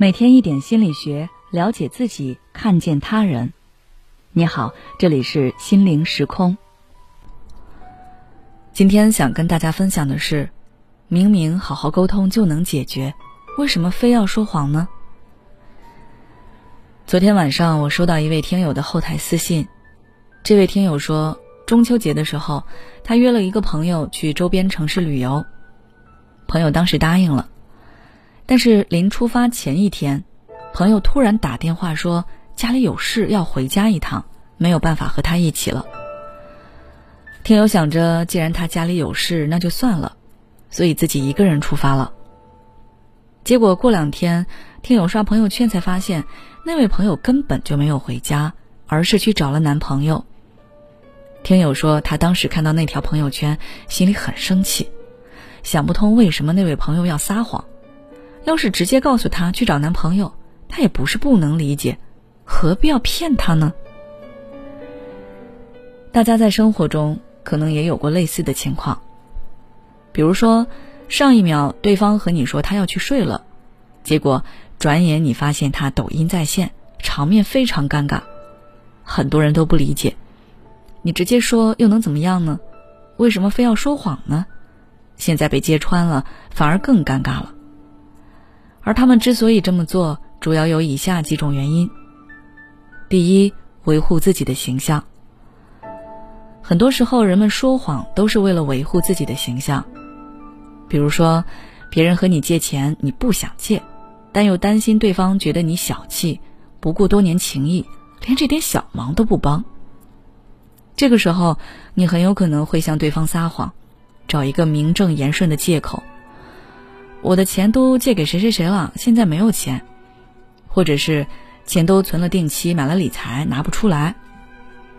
每天一点心理学，了解自己，看见他人。你好，这里是心灵时空。今天想跟大家分享的是，明明好好沟通就能解决，为什么非要说谎呢？昨天晚上我收到一位听友的后台私信，这位听友说，中秋节的时候，他约了一个朋友去周边城市旅游，朋友当时答应了。但是临出发前一天，朋友突然打电话说家里有事要回家一趟，没有办法和他一起了。听友想着，既然他家里有事，那就算了，所以自己一个人出发了。结果过两天，听友刷朋友圈才发现，那位朋友根本就没有回家，而是去找了男朋友。听友说，他当时看到那条朋友圈，心里很生气，想不通为什么那位朋友要撒谎。要是直接告诉他去找男朋友，他也不是不能理解，何必要骗他呢？大家在生活中可能也有过类似的情况，比如说上一秒对方和你说他要去睡了，结果转眼你发现他抖音在线，场面非常尴尬，很多人都不理解，你直接说又能怎么样呢？为什么非要说谎呢？现在被揭穿了，反而更尴尬了。而他们之所以这么做，主要有以下几种原因：第一，维护自己的形象。很多时候，人们说谎都是为了维护自己的形象。比如说，别人和你借钱，你不想借，但又担心对方觉得你小气，不顾多年情谊，连这点小忙都不帮。这个时候，你很有可能会向对方撒谎，找一个名正言顺的借口。我的钱都借给谁谁谁了，现在没有钱，或者是钱都存了定期，买了理财拿不出来，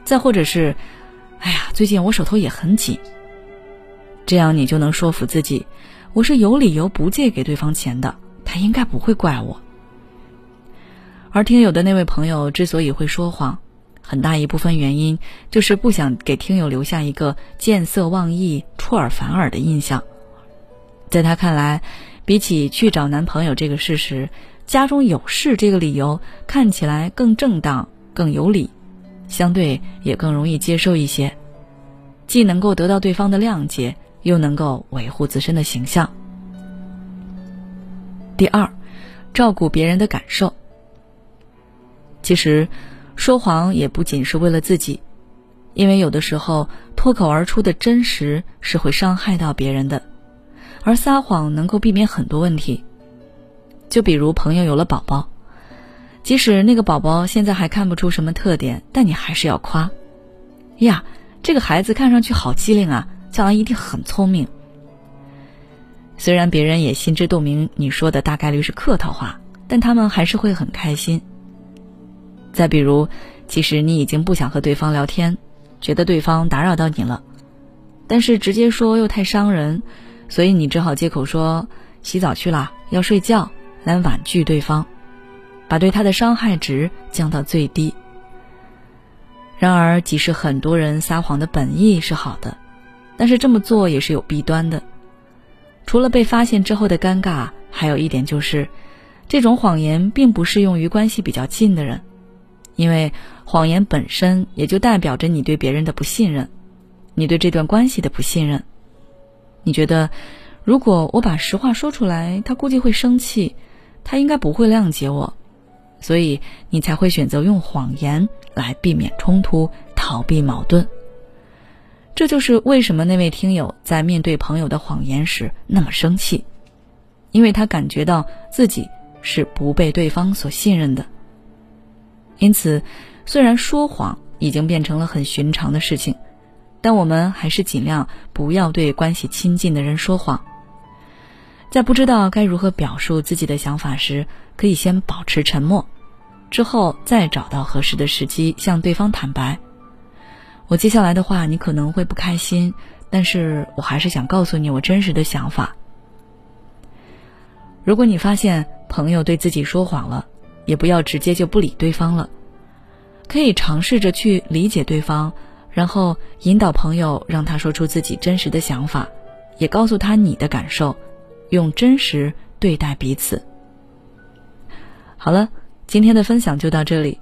再或者是，哎呀，最近我手头也很紧。这样你就能说服自己，我是有理由不借给对方钱的，他应该不会怪我。而听友的那位朋友之所以会说谎，很大一部分原因就是不想给听友留下一个见色忘义、出尔反尔的印象，在他看来。比起去找男朋友这个事实，家中有事这个理由看起来更正当、更有理，相对也更容易接受一些，既能够得到对方的谅解，又能够维护自身的形象。第二，照顾别人的感受。其实，说谎也不仅是为了自己，因为有的时候脱口而出的真实是会伤害到别人的。而撒谎能够避免很多问题，就比如朋友有了宝宝，即使那个宝宝现在还看不出什么特点，但你还是要夸，呀，这个孩子看上去好机灵啊，将来一定很聪明。虽然别人也心知肚明你说的大概率是客套话，但他们还是会很开心。再比如，其实你已经不想和对方聊天，觉得对方打扰到你了，但是直接说又太伤人。所以你只好借口说洗澡去了，要睡觉，来婉拒对方，把对他的伤害值降到最低。然而，即使很多人撒谎的本意是好的，但是这么做也是有弊端的。除了被发现之后的尴尬，还有一点就是，这种谎言并不适用于关系比较近的人，因为谎言本身也就代表着你对别人的不信任，你对这段关系的不信任。你觉得，如果我把实话说出来，他估计会生气，他应该不会谅解我，所以你才会选择用谎言来避免冲突、逃避矛盾。这就是为什么那位听友在面对朋友的谎言时那么生气，因为他感觉到自己是不被对方所信任的。因此，虽然说谎已经变成了很寻常的事情。但我们还是尽量不要对关系亲近的人说谎。在不知道该如何表述自己的想法时，可以先保持沉默，之后再找到合适的时机向对方坦白。我接下来的话你可能会不开心，但是我还是想告诉你我真实的想法。如果你发现朋友对自己说谎了，也不要直接就不理对方了，可以尝试着去理解对方。然后引导朋友，让他说出自己真实的想法，也告诉他你的感受，用真实对待彼此。好了，今天的分享就到这里。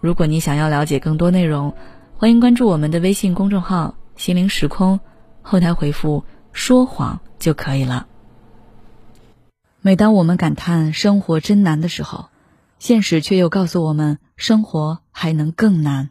如果你想要了解更多内容，欢迎关注我们的微信公众号“心灵时空”，后台回复“说谎”就可以了。每当我们感叹生活真难的时候，现实却又告诉我们，生活还能更难。